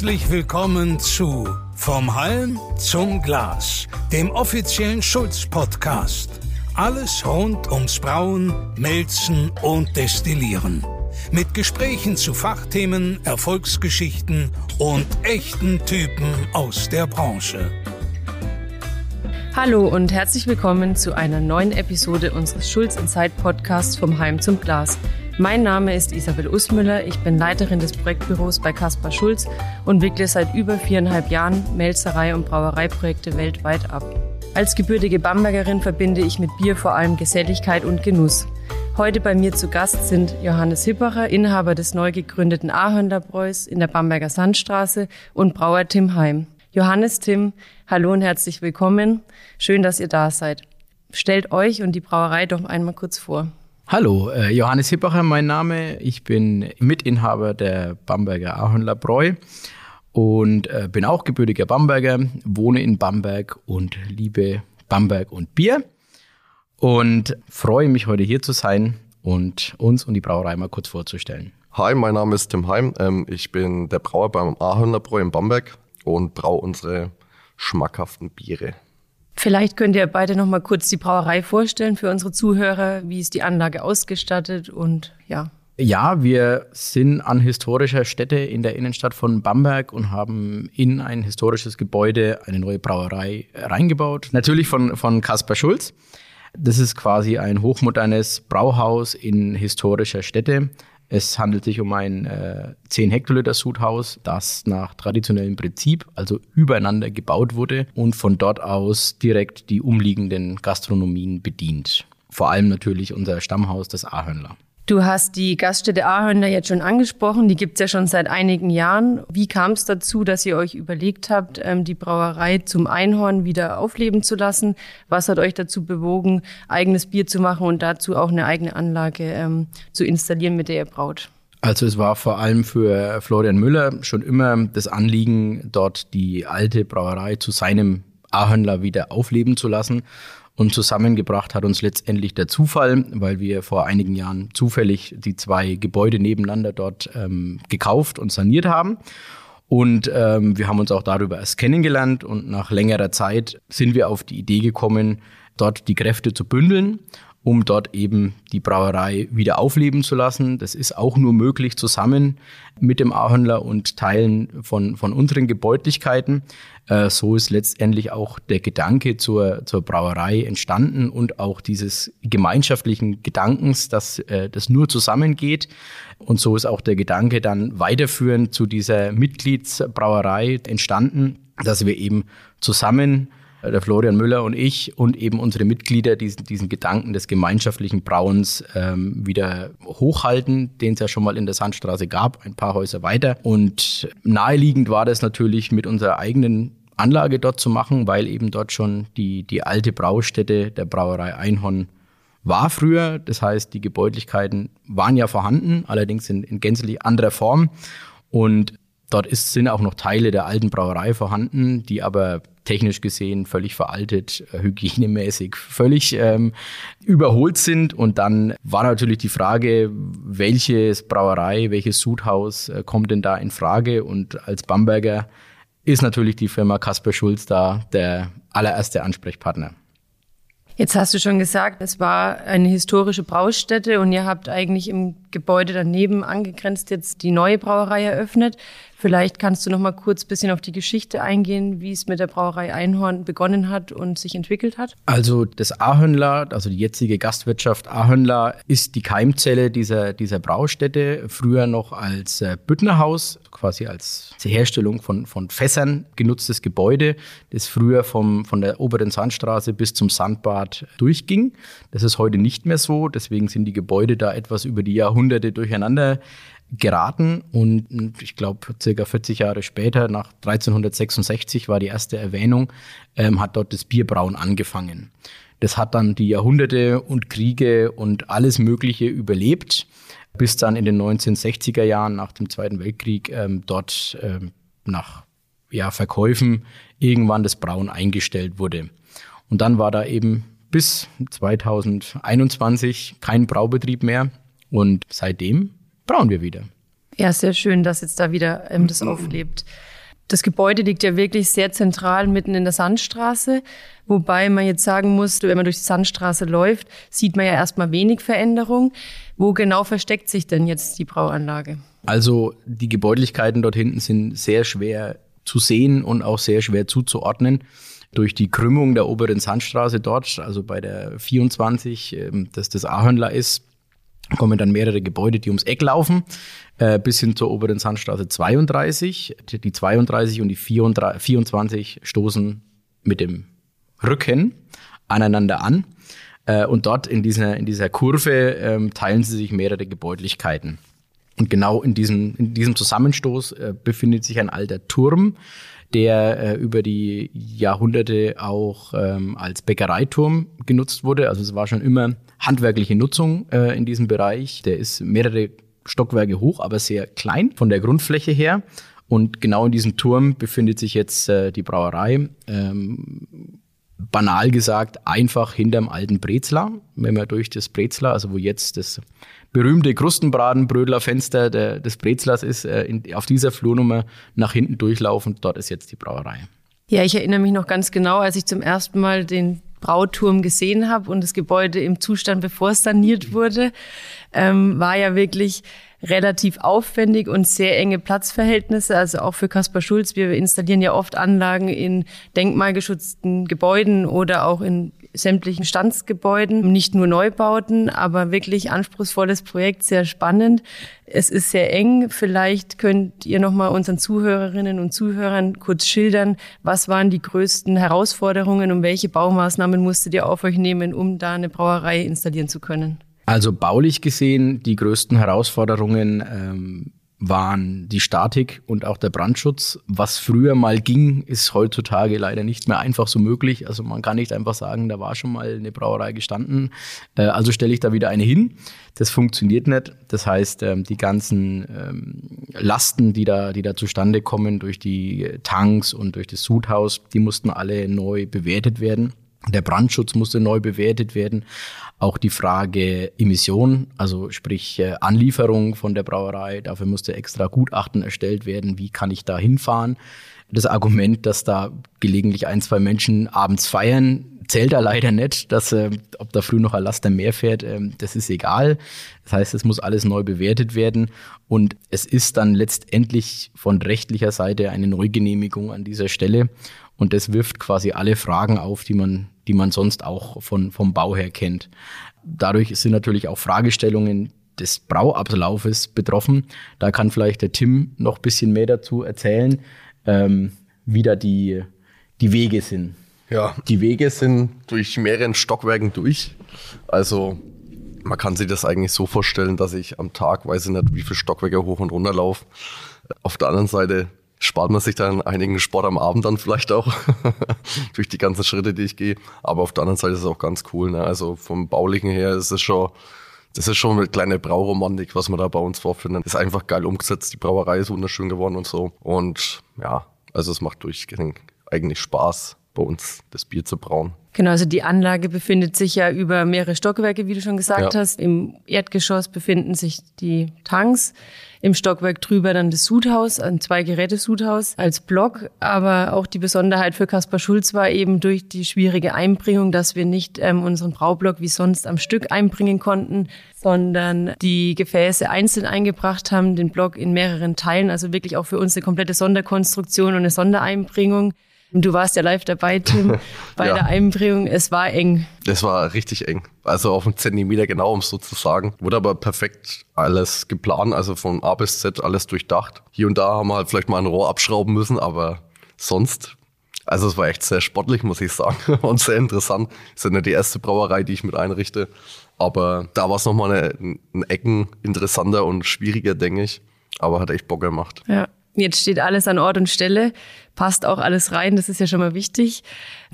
Herzlich willkommen zu Vom Halm zum Glas, dem offiziellen Schulz-Podcast. Alles rund ums Brauen, Melzen und Destillieren. Mit Gesprächen zu Fachthemen, Erfolgsgeschichten und echten Typen aus der Branche. Hallo und herzlich willkommen zu einer neuen Episode unseres Schulz Zeit Podcasts vom Heim zum Glas. Mein Name ist Isabel Usmüller, ich bin Leiterin des Projektbüros bei Caspar Schulz und wickle seit über viereinhalb Jahren Melzerei- und Brauereiprojekte weltweit ab. Als gebürtige Bambergerin verbinde ich mit Bier vor allem Geselligkeit und Genuss. Heute bei mir zu Gast sind Johannes Hippacher, Inhaber des neu gegründeten Ahörnlerbräus in der Bamberger Sandstraße und Brauer Tim Heim. Johannes, Tim, hallo und herzlich willkommen. Schön, dass ihr da seid. Stellt euch und die Brauerei doch einmal kurz vor. Hallo, äh, Johannes Hippacher mein Name. Ich bin Mitinhaber der Bamberger Ahornler Bräu und äh, bin auch gebürtiger Bamberger, wohne in Bamberg und liebe Bamberg und Bier und freue mich heute hier zu sein und uns und die Brauerei mal kurz vorzustellen. Hi, mein Name ist Tim Heim. Ähm, ich bin der Brauer beim Ahornler Bräu in Bamberg und brau unsere schmackhaften Biere. Vielleicht könnt ihr beide noch mal kurz die Brauerei vorstellen für unsere Zuhörer. Wie ist die Anlage ausgestattet und ja. Ja, wir sind an historischer Stätte in der Innenstadt von Bamberg und haben in ein historisches Gebäude eine neue Brauerei reingebaut. Natürlich von, von Kaspar Schulz. Das ist quasi ein hochmodernes Brauhaus in historischer Stätte. Es handelt sich um ein äh, 10 Hektoliter Sudhaus, das nach traditionellem Prinzip, also übereinander gebaut wurde und von dort aus direkt die umliegenden Gastronomien bedient. Vor allem natürlich unser Stammhaus, das Ahörnler. Du hast die Gaststätte Ahörner jetzt schon angesprochen. Die gibt's ja schon seit einigen Jahren. Wie kam es dazu, dass ihr euch überlegt habt, ähm, die Brauerei zum Einhorn wieder aufleben zu lassen? Was hat euch dazu bewogen, eigenes Bier zu machen und dazu auch eine eigene Anlage ähm, zu installieren, mit der ihr braut? Also es war vor allem für Florian Müller schon immer das Anliegen, dort die alte Brauerei zu seinem Ahörnler wieder aufleben zu lassen. Und zusammengebracht hat uns letztendlich der Zufall, weil wir vor einigen Jahren zufällig die zwei Gebäude nebeneinander dort ähm, gekauft und saniert haben. Und ähm, wir haben uns auch darüber erst kennengelernt und nach längerer Zeit sind wir auf die Idee gekommen, dort die Kräfte zu bündeln um dort eben die Brauerei wieder aufleben zu lassen. Das ist auch nur möglich zusammen mit dem Ahornler und Teilen von, von unseren Gebäudlichkeiten. Äh, so ist letztendlich auch der Gedanke zur, zur Brauerei entstanden und auch dieses gemeinschaftlichen Gedankens, dass äh, das nur zusammengeht. Und so ist auch der Gedanke dann weiterführend zu dieser Mitgliedsbrauerei entstanden, dass wir eben zusammen der Florian Müller und ich und eben unsere Mitglieder diesen, diesen Gedanken des gemeinschaftlichen Brauens ähm, wieder hochhalten, den es ja schon mal in der Sandstraße gab, ein paar Häuser weiter. Und naheliegend war das natürlich mit unserer eigenen Anlage dort zu machen, weil eben dort schon die, die alte Braustätte der Brauerei Einhorn war früher. Das heißt, die Gebäudlichkeiten waren ja vorhanden, allerdings in, in gänzlich anderer Form. Und dort ist, sind auch noch Teile der alten Brauerei vorhanden, die aber technisch gesehen völlig veraltet, äh, hygienemäßig völlig ähm, überholt sind. Und dann war natürlich die Frage, welches Brauerei, welches Sudhaus äh, kommt denn da in Frage? Und als Bamberger ist natürlich die Firma Kasper Schulz da der allererste Ansprechpartner. Jetzt hast du schon gesagt, es war eine historische Braustätte und ihr habt eigentlich im Gebäude daneben angegrenzt jetzt die neue Brauerei eröffnet. Vielleicht kannst du noch mal kurz ein bisschen auf die Geschichte eingehen, wie es mit der Brauerei Einhorn begonnen hat und sich entwickelt hat. Also das Ahönler, also die jetzige Gastwirtschaft Ahönler, ist die Keimzelle dieser, dieser Braustätte, früher noch als äh, Büttnerhaus, quasi als Herstellung von, von Fässern genutztes Gebäude, das früher vom, von der oberen Sandstraße bis zum Sandbad durchging. Das ist heute nicht mehr so, deswegen sind die Gebäude da etwas über die Jahrhunderte durcheinander geraten und ich glaube, circa 40 Jahre später, nach 1366 war die erste Erwähnung, ähm, hat dort das Bierbrauen angefangen. Das hat dann die Jahrhunderte und Kriege und alles Mögliche überlebt, bis dann in den 1960er Jahren nach dem Zweiten Weltkrieg ähm, dort ähm, nach ja, Verkäufen irgendwann das Brauen eingestellt wurde. Und dann war da eben bis 2021 kein Braubetrieb mehr und seitdem brauen wir wieder. Ja, sehr schön, dass jetzt da wieder ähm, das auflebt. Das Gebäude liegt ja wirklich sehr zentral mitten in der Sandstraße, wobei man jetzt sagen muss, wenn man durch die Sandstraße läuft, sieht man ja erstmal wenig Veränderung. Wo genau versteckt sich denn jetzt die Brauanlage? Also die Gebäudlichkeiten dort hinten sind sehr schwer zu sehen und auch sehr schwer zuzuordnen. Durch die Krümmung der oberen Sandstraße dort, also bei der 24, ähm, dass das Ahörnler ist, kommen dann mehrere Gebäude, die ums Eck laufen, äh, bis hin zur oberen Sandstraße 32. Die 32 und die 34, 24 stoßen mit dem Rücken aneinander an. Äh, und dort in dieser, in dieser Kurve ähm, teilen sie sich mehrere Gebäudlichkeiten. Und genau in diesem, in diesem Zusammenstoß äh, befindet sich ein alter Turm, der äh, über die Jahrhunderte auch ähm, als Bäckereiturm genutzt wurde. Also es war schon immer handwerkliche Nutzung äh, in diesem Bereich. Der ist mehrere Stockwerke hoch, aber sehr klein von der Grundfläche her. Und genau in diesem Turm befindet sich jetzt äh, die Brauerei. Ähm, banal gesagt, einfach hinterm alten Brezler. Wenn man durch das Brezler, also wo jetzt das berühmte Krustenbratenbrödler-Fenster des Brezlers ist, äh, in, auf dieser Flurnummer nach hinten durchlaufen. Dort ist jetzt die Brauerei. Ja, ich erinnere mich noch ganz genau, als ich zum ersten Mal den Brauturm gesehen habe und das Gebäude im Zustand, bevor es saniert wurde, ähm, war ja wirklich relativ aufwendig und sehr enge Platzverhältnisse. Also auch für Kaspar Schulz. Wir installieren ja oft Anlagen in denkmalgeschützten Gebäuden oder auch in sämtlichen Standsgebäuden, nicht nur Neubauten, aber wirklich anspruchsvolles Projekt, sehr spannend. Es ist sehr eng. Vielleicht könnt ihr noch mal unseren Zuhörerinnen und Zuhörern kurz schildern, was waren die größten Herausforderungen und welche Baumaßnahmen musstet ihr auf euch nehmen, um da eine Brauerei installieren zu können? Also baulich gesehen, die größten Herausforderungen ähm, waren die Statik und auch der Brandschutz. Was früher mal ging, ist heutzutage leider nicht mehr einfach so möglich. Also man kann nicht einfach sagen, da war schon mal eine Brauerei gestanden. Äh, also stelle ich da wieder eine hin. Das funktioniert nicht. Das heißt, ähm, die ganzen ähm, Lasten, die da, die da zustande kommen durch die Tanks und durch das Sudhaus, die mussten alle neu bewertet werden. Der Brandschutz musste neu bewertet werden. Auch die Frage Emission, also sprich äh, Anlieferung von der Brauerei, dafür musste extra Gutachten erstellt werden. Wie kann ich da hinfahren? Das Argument, dass da gelegentlich ein, zwei Menschen abends feiern, zählt da leider nicht. Dass, äh, ob da früh noch ein Laster mehr fährt, äh, das ist egal. Das heißt, es muss alles neu bewertet werden. Und es ist dann letztendlich von rechtlicher Seite eine Neugenehmigung an dieser Stelle. Und das wirft quasi alle Fragen auf, die man, die man sonst auch von, vom Bau her kennt. Dadurch sind natürlich auch Fragestellungen des Brauablaufes betroffen. Da kann vielleicht der Tim noch ein bisschen mehr dazu erzählen, ähm, wie da die, die Wege sind. Ja, die Wege sind durch mehreren Stockwerken durch. Also man kann sich das eigentlich so vorstellen, dass ich am Tag, weiß ich nicht, wie viele Stockwerke hoch und runter laufe. Auf der anderen Seite spart man sich dann einigen Sport am Abend dann vielleicht auch durch die ganzen Schritte, die ich gehe. Aber auf der anderen Seite ist es auch ganz cool. Ne? Also vom Baulichen her ist es schon, das ist schon eine kleine Brauromantik, was man da bei uns vorfindet. Ist einfach geil umgesetzt. Die Brauerei ist wunderschön geworden und so. Und ja, also es macht durchgehend eigentlich Spaß, bei uns das Bier zu brauen. Genau, also die Anlage befindet sich ja über mehrere Stockwerke, wie du schon gesagt ja. hast. Im Erdgeschoss befinden sich die Tanks. Im Stockwerk drüber dann das Sudhaus, ein Zwei-Geräte-Sudhaus als Block. Aber auch die Besonderheit für Kaspar Schulz war eben durch die schwierige Einbringung, dass wir nicht ähm, unseren Braublock wie sonst am Stück einbringen konnten, sondern die Gefäße einzeln eingebracht haben, den Block in mehreren Teilen. Also wirklich auch für uns eine komplette Sonderkonstruktion und eine Sondereinbringung. Du warst ja live dabei, Tim, bei ja. der Einbringung. Es war eng. Es war richtig eng. Also auf einen Zentimeter genau, um es so zu sagen. Wurde aber perfekt alles geplant, also von A bis Z alles durchdacht. Hier und da haben wir halt vielleicht mal ein Rohr abschrauben müssen, aber sonst also es war echt sehr sportlich, muss ich sagen. Und sehr interessant. Das ist ja nicht die erste Brauerei, die ich mit einrichte. Aber da war es nochmal eine, ein Ecken interessanter und schwieriger, denke ich. Aber hat echt Bock gemacht. Ja. Jetzt steht alles an Ort und Stelle, passt auch alles rein, das ist ja schon mal wichtig.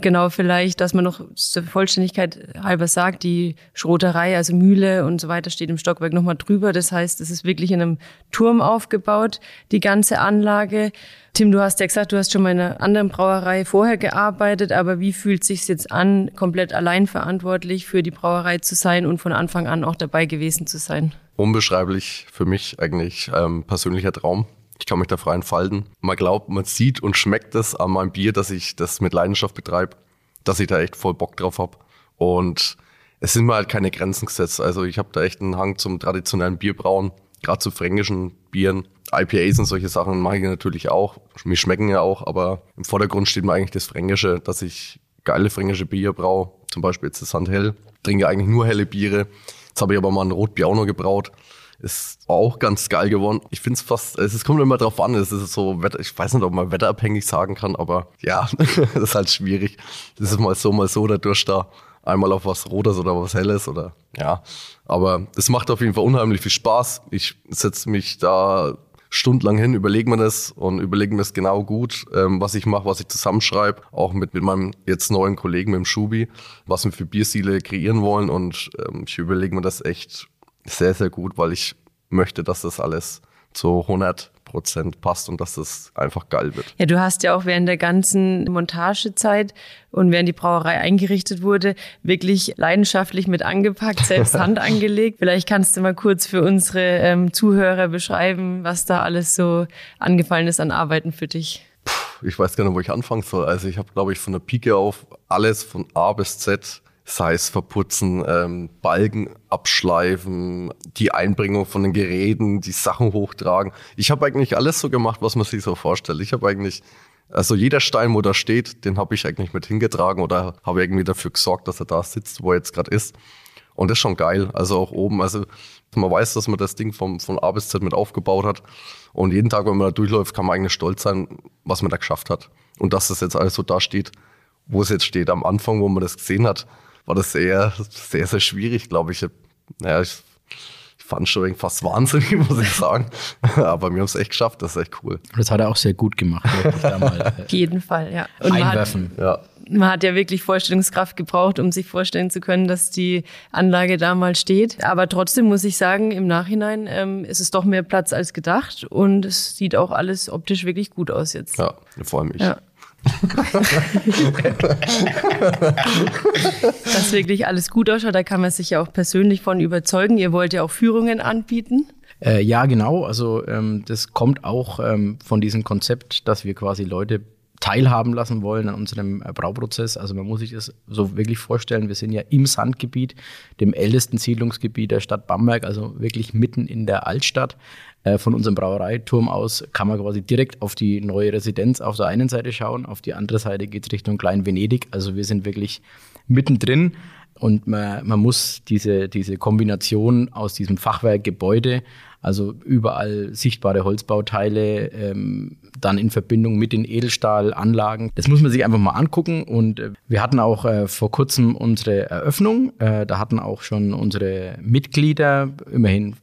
Genau, vielleicht, dass man noch zur Vollständigkeit halber sagt, die Schroterei, also Mühle und so weiter, steht im Stockwerk nochmal drüber. Das heißt, es ist wirklich in einem Turm aufgebaut, die ganze Anlage. Tim, du hast ja gesagt, du hast schon mal in einer anderen Brauerei vorher gearbeitet, aber wie fühlt es sich jetzt an, komplett allein verantwortlich für die Brauerei zu sein und von Anfang an auch dabei gewesen zu sein? Unbeschreiblich für mich eigentlich ähm, persönlicher Traum Ich kann mich da frei entfalten. Man glaubt, man sieht und schmeckt es an meinem Bier, dass ich das mit Leidenschaft betreibe, dass ich da echt voll Bock drauf habe. Und es sind mir halt keine Grenzen gesetzt. Also ich habe da echt einen Hang zum traditionellen Bierbrauen, gerade zu fränkischen Bieren. IPAs und solche Sachen mache ich natürlich auch. Mir schmecken ja auch, aber im Vordergrund steht mir eigentlich das Fränkische, dass ich geile fränkische Bier brauche. Zum Beispiel jetzt das Sandhell. Trinke eigentlich nur helle Biere. Jetzt habe ich aber mal ein Rotbier auch noch gebraut. Ist auch ganz geil geworden. Ich finde es fast, es kommt immer drauf an, es ist so, ich weiß nicht, ob man wetterabhängig sagen kann, aber ja, das ist halt schwierig. Das ist mal so, mal so dadurch da einmal auf was Rotes oder was Helles oder ja. Aber es macht auf jeden Fall unheimlich viel Spaß. Ich setze mich da stundenlang hin, überlege mir das und überlege mir das genau gut, ähm, was ich mache, was ich zusammenschreibe, auch mit, mit meinem jetzt neuen Kollegen, mit dem Schubi, was wir für Bierstile kreieren wollen und ähm, ich überlege mir das echt sehr, sehr gut, weil ich möchte, dass das alles zu 100 Prozent passt und dass das einfach geil wird. Ja, du hast ja auch während der ganzen Montagezeit und während die Brauerei eingerichtet wurde, wirklich leidenschaftlich mit angepackt, selbst Hand angelegt. Vielleicht kannst du mal kurz für unsere ähm, Zuhörer beschreiben, was da alles so angefallen ist an Arbeiten für dich. Puh, ich weiß gar nicht, wo ich anfangen soll. Also ich habe, glaube ich, von der Pike auf alles von A bis Z sei es verputzen, ähm, Balken abschleifen, die Einbringung von den Geräten, die Sachen hochtragen. Ich habe eigentlich alles so gemacht, was man sich so vorstellt. Ich habe eigentlich, also jeder Stein, wo da steht, den habe ich eigentlich mit hingetragen oder habe irgendwie dafür gesorgt, dass er da sitzt, wo er jetzt gerade ist. Und das ist schon geil. Also auch oben, also man weiß, dass man das Ding vom, von A bis Z mit aufgebaut hat. Und jeden Tag, wenn man da durchläuft, kann man eigentlich stolz sein, was man da geschafft hat. Und dass das jetzt alles so da steht, wo es jetzt steht. Am Anfang, wo man das gesehen hat, war das sehr, sehr, sehr schwierig, glaube ich. Naja, ich, ich fand schon fast wahnsinnig, muss ich sagen. Aber wir haben es echt geschafft, das ist echt cool. Das hat er auch sehr gut gemacht. Da mal, äh, Auf jeden Fall, ja. Und einwerfen. Man hat, ja. man hat ja wirklich Vorstellungskraft gebraucht, um sich vorstellen zu können, dass die Anlage da mal steht. Aber trotzdem muss ich sagen, im Nachhinein ähm, ist es doch mehr Platz als gedacht und es sieht auch alles optisch wirklich gut aus jetzt. Ja, vor allem ich. Ja. Dass wirklich alles gut ausschaut, da kann man sich ja auch persönlich von überzeugen. Ihr wollt ja auch Führungen anbieten. Äh, ja, genau. Also ähm, das kommt auch ähm, von diesem Konzept, dass wir quasi Leute teilhaben lassen wollen an unserem äh, Brauprozess. Also man muss sich das so wirklich vorstellen, wir sind ja im Sandgebiet, dem ältesten Siedlungsgebiet der Stadt Bamberg, also wirklich mitten in der Altstadt. Äh, von unserem Brauereiturm aus kann man quasi direkt auf die neue Residenz auf der einen Seite schauen, auf die andere Seite geht es Richtung Klein-Venedig. Also wir sind wirklich mittendrin und man, man muss diese, diese Kombination aus diesem Fachwerkgebäude also überall sichtbare Holzbauteile, ähm, dann in Verbindung mit den Edelstahlanlagen. Das muss man sich einfach mal angucken. Und äh, wir hatten auch äh, vor kurzem unsere Eröffnung. Äh, da hatten auch schon unsere Mitglieder, immerhin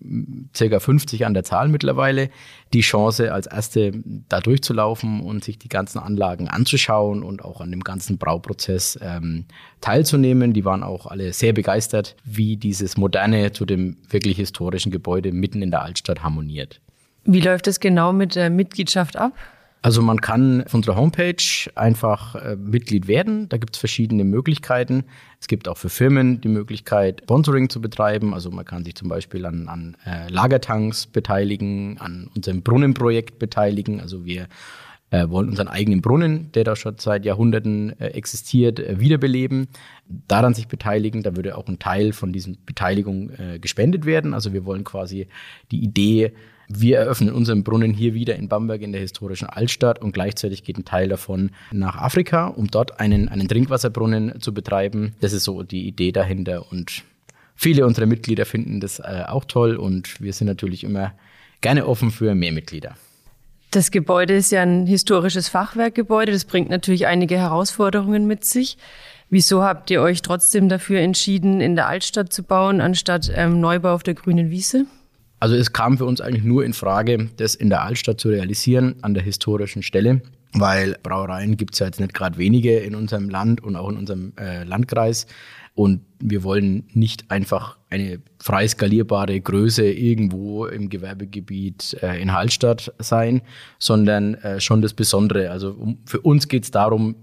circa 50 an der Zahl mittlerweile, die Chance, als Erste da durchzulaufen und sich die ganzen Anlagen anzuschauen und auch an dem ganzen Brauprozess ähm, teilzunehmen. Die waren auch alle sehr begeistert, wie dieses moderne zu dem wirklich historischen Gebäude mitten in der Altstadt harmoniert. Wie läuft es genau mit der Mitgliedschaft ab? Also man kann auf unserer Homepage einfach äh, Mitglied werden. Da gibt es verschiedene Möglichkeiten. Es gibt auch für Firmen die Möglichkeit, Sponsoring zu betreiben. Also man kann sich zum Beispiel an, an äh, Lagertanks beteiligen, an unserem Brunnenprojekt beteiligen. Also wir äh, wollen unseren eigenen Brunnen, der da schon seit Jahrhunderten äh, existiert, äh, wiederbeleben, daran sich beteiligen. Da würde auch ein Teil von diesen Beteiligung äh, gespendet werden. Also wir wollen quasi die Idee wir eröffnen unseren Brunnen hier wieder in Bamberg in der historischen Altstadt und gleichzeitig geht ein Teil davon nach Afrika, um dort einen, einen Trinkwasserbrunnen zu betreiben. Das ist so die Idee dahinter und viele unserer Mitglieder finden das äh, auch toll und wir sind natürlich immer gerne offen für mehr Mitglieder. Das Gebäude ist ja ein historisches Fachwerkgebäude. Das bringt natürlich einige Herausforderungen mit sich. Wieso habt ihr euch trotzdem dafür entschieden, in der Altstadt zu bauen, anstatt ähm, Neubau auf der grünen Wiese? Also es kam für uns eigentlich nur in Frage, das in der Altstadt zu realisieren, an der historischen Stelle, weil Brauereien gibt es ja jetzt nicht gerade wenige in unserem Land und auch in unserem äh, Landkreis. Und wir wollen nicht einfach eine frei skalierbare Größe irgendwo im Gewerbegebiet äh, in Hallstatt sein, sondern äh, schon das Besondere. Also um, für uns geht es darum,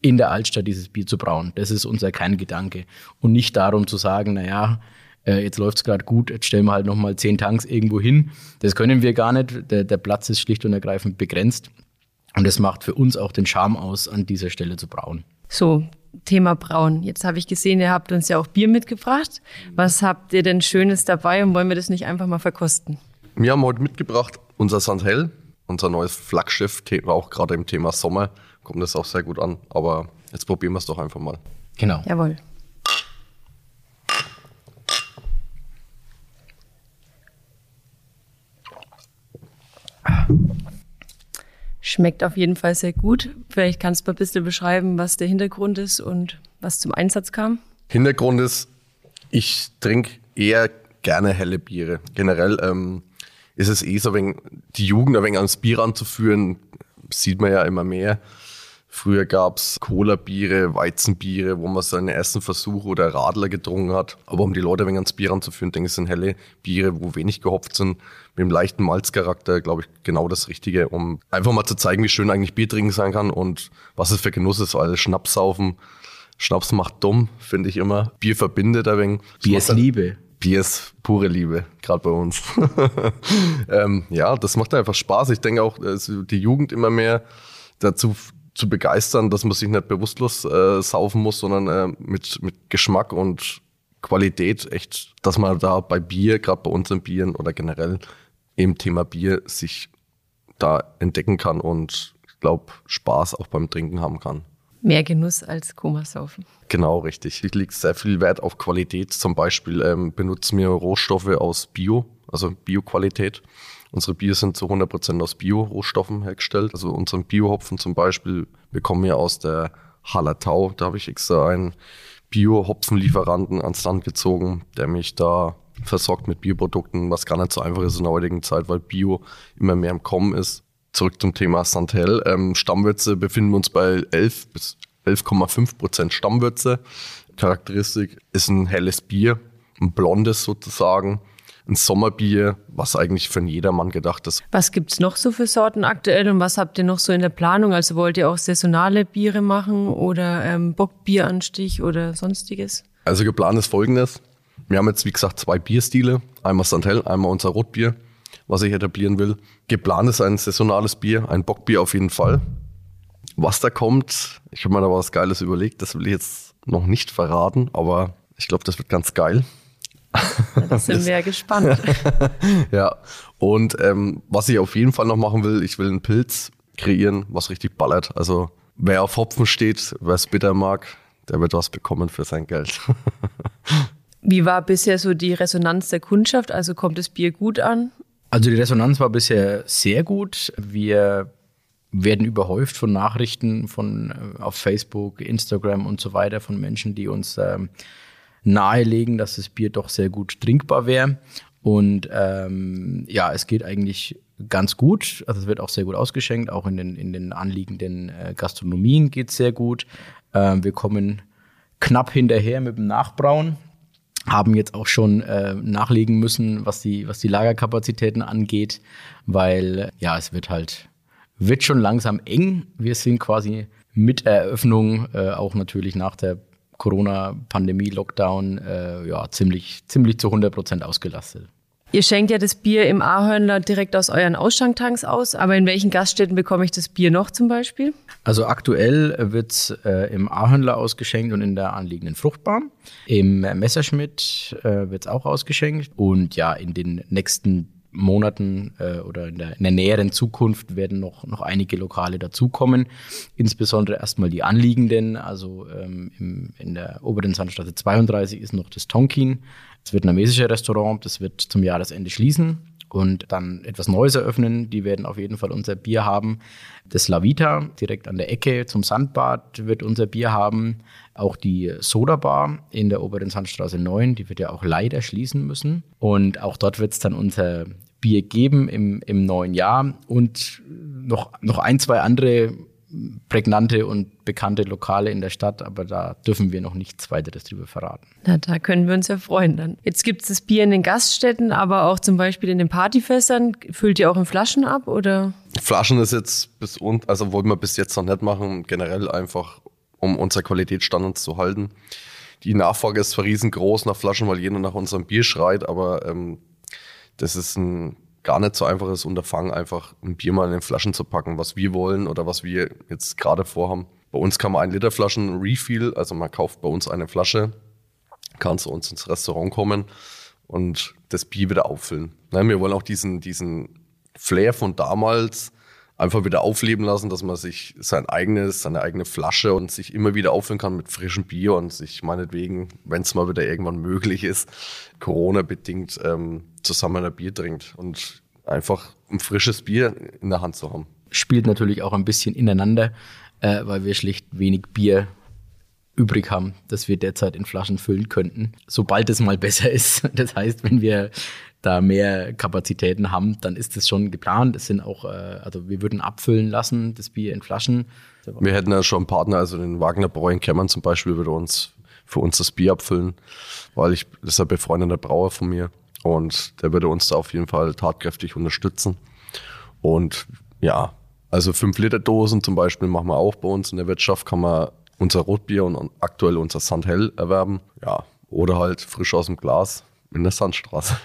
in der Altstadt dieses Bier zu brauen. Das ist unser Kerngedanke. Und nicht darum zu sagen, naja, äh, jetzt läuft's gerade gut, jetzt stellen wir halt nochmal zehn Tanks irgendwo hin. Das können wir gar nicht. Der, der Platz ist schlicht und ergreifend begrenzt. Und das macht für uns auch den Charme aus, an dieser Stelle zu brauen. So, Thema Brauen. Jetzt habe ich gesehen, ihr habt uns ja auch Bier mitgebracht. Was habt ihr denn Schönes dabei und wollen wir das nicht einfach mal verkosten? Wir haben heute mitgebracht unser Sandhell, unser neues Flaggschiff, auch gerade im Thema Sommer kommt das auch sehr gut an. Aber jetzt probieren wir es doch einfach mal. Genau. Jawohl. Schmeckt auf jeden Fall sehr gut. Vielleicht kannst du mal ein bisschen beschreiben, was der Hintergrund ist und was zum Einsatz kam. Hintergrund ist, ich trinke eher gerne helle Biere. Generell ähm, ist es eh so, wenn die Jugend ein wenig ans Bier anzuführen, sieht man ja immer mehr. Früher gab's Cola-Biere, Weizenbiere, wo man seine ersten Versuche oder Radler getrunken hat. Aber um die Leute ein wenig ans Bier anzuführen, denke ich, sind helle Biere, wo wenig gehopft sind, mit einem leichten Malzcharakter, glaube ich, genau das Richtige, um einfach mal zu zeigen, wie schön eigentlich Bier trinken sein kann und was es für Genuss ist, weil Schnaps saufen, Schnaps macht dumm, finde ich immer. Bier verbindet ein wenig. Bier ist Liebe. Bier ist pure Liebe, gerade bei uns. ähm, ja, das macht einfach Spaß. Ich denke auch, die Jugend immer mehr dazu zu begeistern, dass man sich nicht bewusstlos äh, saufen muss, sondern äh, mit, mit Geschmack und Qualität echt, dass man da bei Bier, gerade bei unseren Bieren oder generell im Thema Bier sich da entdecken kann und ich glaube Spaß auch beim Trinken haben kann. Mehr Genuss als Komasaufen. Genau, richtig. Ich lege sehr viel Wert auf Qualität. Zum Beispiel ähm, benutzen wir Rohstoffe aus Bio, also Bioqualität. Unsere Bier sind zu 100% aus Bio-Rohstoffen hergestellt. Also unseren Bio-Hopfen zum Beispiel bekommen wir aus der Hallertau. Da habe ich extra einen Bio-Hopfenlieferanten ans Land gezogen, der mich da versorgt mit Bioprodukten, was gar nicht so einfach ist in der heutigen Zeit, weil Bio immer mehr im Kommen ist. Zurück zum Thema Santel. Ähm, Stammwürze befinden wir uns bei 11 bis 11,5 Prozent Stammwürze. Charakteristik ist ein helles Bier, ein blondes sozusagen ein Sommerbier, was eigentlich für jedermann gedacht ist. Was gibt's noch so für Sorten aktuell und was habt ihr noch so in der Planung? Also wollt ihr auch saisonale Biere machen oder ähm, Bockbieranstich oder sonstiges? Also geplant ist folgendes. Wir haben jetzt, wie gesagt, zwei Bierstile. Einmal Santel, einmal unser Rotbier, was ich etablieren will. Geplant ist ein saisonales Bier, ein Bockbier auf jeden Fall. Was da kommt, ich habe mir da was Geiles überlegt, das will ich jetzt noch nicht verraten, aber ich glaube, das wird ganz geil. Da sind wir ja gespannt. ja, und ähm, was ich auf jeden Fall noch machen will, ich will einen Pilz kreieren, was richtig ballert. Also wer auf Hopfen steht, wer es bitter mag, der wird was bekommen für sein Geld. Wie war bisher so die Resonanz der Kundschaft? Also kommt das Bier gut an? Also die Resonanz war bisher sehr gut. Wir werden überhäuft von Nachrichten von äh, auf Facebook, Instagram und so weiter von Menschen, die uns ähm, nahelegen, dass das Bier doch sehr gut trinkbar wäre. Und ähm, ja, es geht eigentlich ganz gut. Also es wird auch sehr gut ausgeschenkt. Auch in den, in den anliegenden äh, Gastronomien geht es sehr gut. Ähm, wir kommen knapp hinterher mit dem Nachbrauen. Haben jetzt auch schon äh, nachlegen müssen, was die, was die Lagerkapazitäten angeht, weil ja, es wird halt, wird schon langsam eng. Wir sind quasi mit Eröffnung, äh, auch natürlich nach der Corona-Pandemie, Lockdown, äh, ja, ziemlich, ziemlich zu 100 Prozent ausgelastet. Ihr schenkt ja das Bier im Ahörnler direkt aus euren Ausschanktanks aus, aber in welchen Gaststätten bekomme ich das Bier noch zum Beispiel? Also aktuell wird es äh, im Ahörnler ausgeschenkt und in der anliegenden Fruchtbar. Im Messerschmidt äh, wird es auch ausgeschenkt und ja, in den nächsten Monaten äh, oder in der, in der, näheren Zukunft werden noch, noch einige Lokale dazukommen. Insbesondere erstmal die anliegenden. Also ähm, im, in der oberen Sandstraße 32 ist noch das Tonkin, das vietnamesische Restaurant. Das wird zum Jahresende schließen und dann etwas Neues eröffnen. Die werden auf jeden Fall unser Bier haben. Das La Vita, direkt an der Ecke zum Sandbad, wird unser Bier haben. Auch die Soda Bar in der oberen Sandstraße 9, die wird ja auch leider schließen müssen. Und auch dort wird es dann unser Bier geben im, im neuen Jahr und noch, noch ein, zwei andere prägnante und bekannte Lokale in der Stadt, aber da dürfen wir noch nichts weiteres drüber verraten. Na, da können wir uns ja freuen dann. Jetzt gibt es das Bier in den Gaststätten, aber auch zum Beispiel in den Partyfässern. Füllt ihr auch in Flaschen ab oder? Flaschen ist jetzt bis und, also wollten wir bis jetzt noch nicht machen, generell einfach, um unser Qualitätsstandard zu halten. die Nachfrage ist zwar riesengroß nach Flaschen, weil jeder nach unserem Bier schreit, aber ähm, das ist ein gar nicht so einfaches Unterfangen, einfach ein Bier mal in den Flaschen zu packen, was wir wollen oder was wir jetzt gerade vorhaben. Bei uns kann man ein Liter Flaschen Refill, also man kauft bei uns eine Flasche, kann zu uns ins Restaurant kommen und das Bier wieder auffüllen. Wir wollen auch diesen, diesen Flair von damals einfach wieder aufleben lassen, dass man sich sein eigenes, seine eigene Flasche und sich immer wieder auffüllen kann mit frischem Bier und sich meinetwegen, wenn es mal wieder irgendwann möglich ist, Corona-bedingt ähm, zusammen ein Bier trinkt und einfach ein frisches Bier in der Hand zu haben. Spielt natürlich auch ein bisschen ineinander, äh, weil wir schlicht wenig Bier übrig haben, das wir derzeit in Flaschen füllen könnten, sobald es mal besser ist. Das heißt, wenn wir da mehr Kapazitäten haben, dann ist das schon geplant. Es sind auch, äh, also wir würden abfüllen lassen, das Bier in Flaschen. Wir hätten ja schon einen Partner, also den Wagner Brau in Kämmern zum Beispiel, würde uns für uns das Bier abfüllen, weil ich, das ist ein befreundeter Brauer von mir und der würde uns da auf jeden Fall tatkräftig unterstützen. Und ja, also 5 Liter Dosen zum Beispiel machen wir auch bei uns in der Wirtschaft, kann man unser Rotbier und aktuell unser Sandhell erwerben. Ja, oder halt frisch aus dem Glas in der Sandstraße.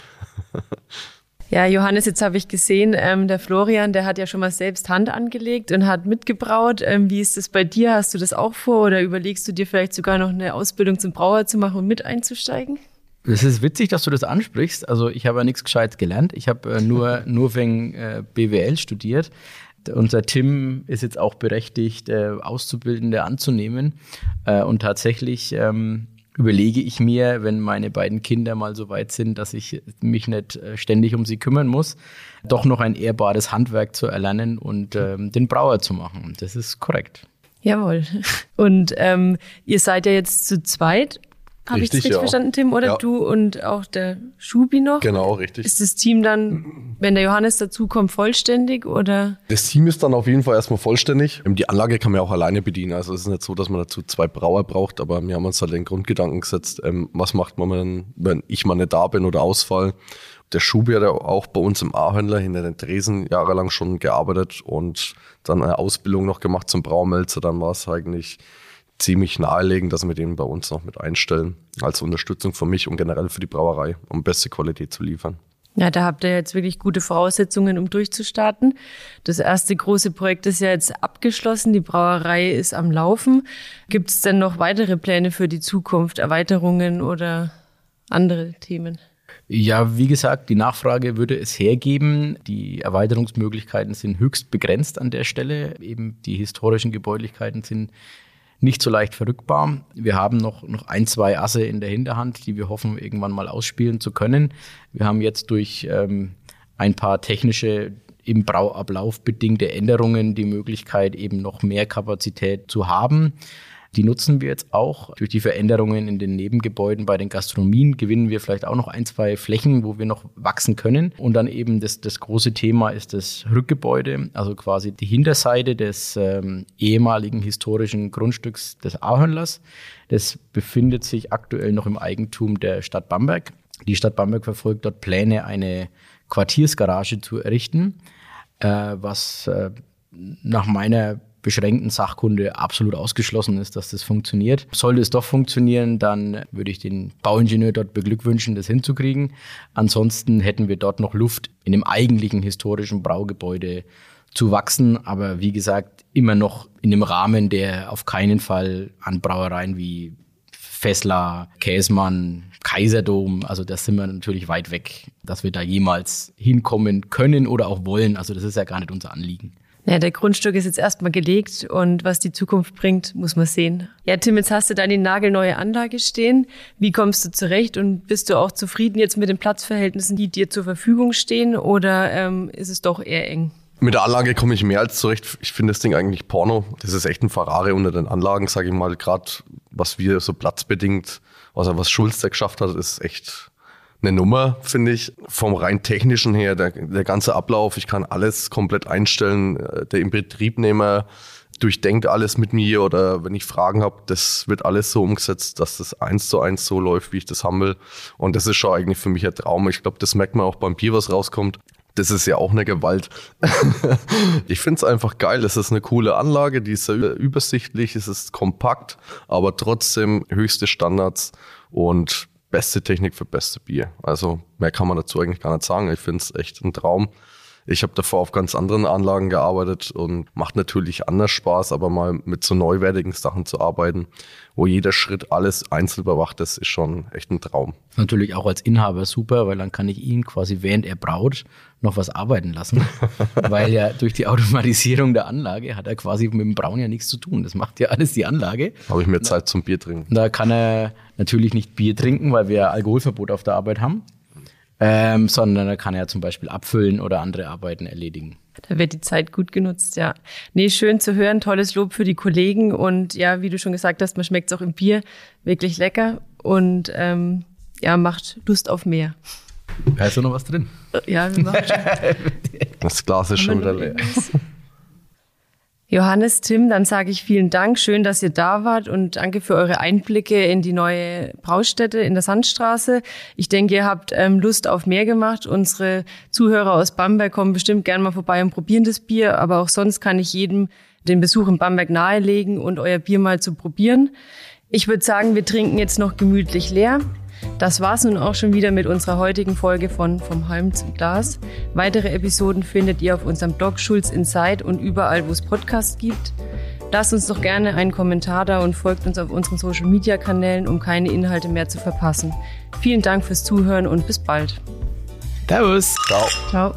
Ja, Johannes, jetzt habe ich gesehen, ähm, der Florian, der hat ja schon mal selbst Hand angelegt und hat mitgebraut. Ähm, wie ist das bei dir? Hast du das auch vor oder überlegst du dir vielleicht sogar noch eine Ausbildung zum Brauer zu machen und mit einzusteigen? Es ist witzig, dass du das ansprichst. Also ich habe ja nichts Gescheites gelernt. Ich habe äh, nur, nur wegen äh, BWL studiert. Unser Tim ist jetzt auch berechtigt, äh, Auszubildende anzunehmen. Äh, und tatsächlich ähm, überlege ich mir, wenn meine beiden Kinder mal so weit sind, dass ich mich nicht äh, ständig um sie kümmern muss, doch noch ein ehrbares Handwerk zu erlernen und ähm, den Brauer zu machen. Das ist korrekt. Jawohl. Und ähm, ihr seid ja jetzt zu zweit habe ich das richtig ja. verstanden, Tim? Oder ja. du und auch der Schubi noch? Genau, richtig. Ist das Team dann, wenn der Johannes dazukommt, vollständig oder? Das Team ist dann auf jeden Fall erstmal vollständig. Die Anlage kann man ja auch alleine bedienen. Also es ist nicht so, dass man dazu zwei Brauer braucht, aber wir haben uns halt den Grundgedanken gesetzt, ähm, was macht man, wenn ich mal nicht da bin oder ausfall. Der Schubi hat ja auch bei uns im A-Händler hinter den Dresen jahrelang schon gearbeitet und dann eine Ausbildung noch gemacht zum Braumelzer. Dann war es eigentlich ziemlich naheliegend, dass wir den bei uns noch mit einstellen, als Unterstützung für mich und generell für die Brauerei, um beste Qualität zu liefern. Ja, da habt ihr jetzt wirklich gute Voraussetzungen, um durchzustarten. Das erste große Projekt ist ja jetzt abgeschlossen. Die Brauerei ist am Laufen. Gibt es denn noch weitere Pläne für die Zukunft, Erweiterungen oder andere Themen? Ja, wie gesagt, die Nachfrage würde es hergeben. Die Erweiterungsmöglichkeiten sind höchst begrenzt an der Stelle. Eben die historischen Gebäudlichkeiten sind nicht so leicht verrückbar. Wir haben noch, noch ein, zwei Asse in der Hinterhand, die wir hoffen, irgendwann mal ausspielen zu können. Wir haben jetzt durch ähm, ein paar technische im Brauablauf bedingte Änderungen die Möglichkeit, eben noch mehr Kapazität zu haben. Die nutzen wir jetzt auch. Durch die Veränderungen in den Nebengebäuden bei den Gastronomien gewinnen wir vielleicht auch noch ein, zwei Flächen, wo wir noch wachsen können. Und dann eben das, das große Thema ist das Rückgebäude, also quasi die Hinterseite des ähm, ehemaligen historischen Grundstücks des Ahörnlers. Das befindet sich aktuell noch im Eigentum der Stadt Bamberg. Die Stadt Bamberg verfolgt dort Pläne, eine Quartiersgarage zu errichten, äh, was äh, nach meiner beschränkten Sachkunde absolut ausgeschlossen ist, dass das funktioniert. Sollte es doch funktionieren, dann würde ich den Bauingenieur dort beglückwünschen, das hinzukriegen. Ansonsten hätten wir dort noch Luft in dem eigentlichen historischen Braugebäude zu wachsen, aber wie gesagt, immer noch in dem Rahmen, der auf keinen Fall an Brauereien wie Fessler, Käsmann, Kaiserdom, also da sind wir natürlich weit weg, dass wir da jemals hinkommen können oder auch wollen. Also das ist ja gar nicht unser Anliegen. Ja, der Grundstück ist jetzt erstmal gelegt und was die Zukunft bringt, muss man sehen. Ja, Tim, jetzt hast du die nagelneue Anlage stehen. Wie kommst du zurecht und bist du auch zufrieden jetzt mit den Platzverhältnissen, die dir zur Verfügung stehen oder ähm, ist es doch eher eng? Mit der Anlage komme ich mehr als zurecht. Ich finde das Ding eigentlich Porno. Das ist echt ein Ferrari unter den Anlagen, sage ich mal. Gerade was wir so platzbedingt, also was Schulz da geschafft hat, ist echt eine Nummer, finde ich. Vom rein technischen her, der, der ganze Ablauf, ich kann alles komplett einstellen. Äh, der Inbetriebnehmer durchdenkt alles mit mir oder wenn ich Fragen habe, das wird alles so umgesetzt, dass das eins zu eins so läuft, wie ich das haben will. Und das ist schon eigentlich für mich ein Traum. Ich glaube, das merkt man auch beim Bier, was rauskommt. Das ist ja auch eine Gewalt. ich finde es einfach geil. Es ist eine coole Anlage, die ist sehr übersichtlich, es ist kompakt, aber trotzdem höchste Standards und beste Technik für beste Bier. Also mehr kann man dazu eigentlich gar nicht sagen. Ich finde es echt ein Traum. Ich habe davor auf ganz anderen Anlagen gearbeitet und macht natürlich anders Spaß, aber mal mit so neuwertigen Sachen zu arbeiten, wo jeder Schritt alles einzeln überwacht ist, ist schon echt ein Traum. Natürlich auch als Inhaber super, weil dann kann ich ihn quasi während er braut noch was arbeiten lassen, weil ja durch die Automatisierung der Anlage hat er quasi mit dem Brauen ja nichts zu tun. Das macht ja alles die Anlage. Habe ich mir Zeit zum Bier trinken. Da kann er natürlich nicht Bier trinken, weil wir Alkoholverbot auf der Arbeit haben ähm, sondern er kann ja zum Beispiel abfüllen oder andere Arbeiten erledigen. Da wird die Zeit gut genutzt, ja. Nee, schön zu hören, tolles Lob für die Kollegen und ja, wie du schon gesagt hast, man schmeckt es auch im Bier wirklich lecker und ähm, ja, macht Lust auf mehr. Da ist doch noch was drin. Ja, wir machen schon. Das Glas ist schon wieder leer. Johannes, Tim, dann sage ich vielen Dank. Schön, dass ihr da wart und danke für eure Einblicke in die neue Braustätte in der Sandstraße. Ich denke, ihr habt ähm, Lust auf mehr gemacht. Unsere Zuhörer aus Bamberg kommen bestimmt gerne mal vorbei und probieren das Bier. Aber auch sonst kann ich jedem den Besuch in Bamberg nahelegen und euer Bier mal zu probieren. Ich würde sagen, wir trinken jetzt noch gemütlich leer. Das war's nun auch schon wieder mit unserer heutigen Folge von Vom Halm zum Glas. Weitere Episoden findet ihr auf unserem Blog Schulz Inside und überall, wo es Podcasts gibt. Lasst uns doch gerne einen Kommentar da und folgt uns auf unseren Social Media Kanälen, um keine Inhalte mehr zu verpassen. Vielen Dank fürs Zuhören und bis bald. Servus. Ciao. Ciao.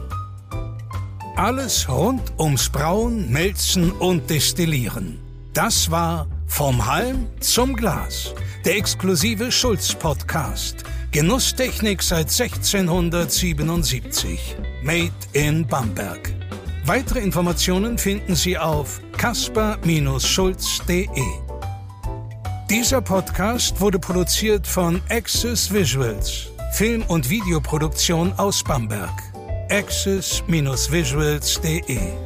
Alles rund ums Brauen, Melzen und Destillieren. Das war Vom Halm zum Glas, der exklusive Schulz-Podcast. Genusstechnik seit 1677. Made in Bamberg. Weitere Informationen finden Sie auf kasper-schulz.de. Dieser Podcast wurde produziert von Access Visuals, Film- und Videoproduktion aus Bamberg. access-visuals.de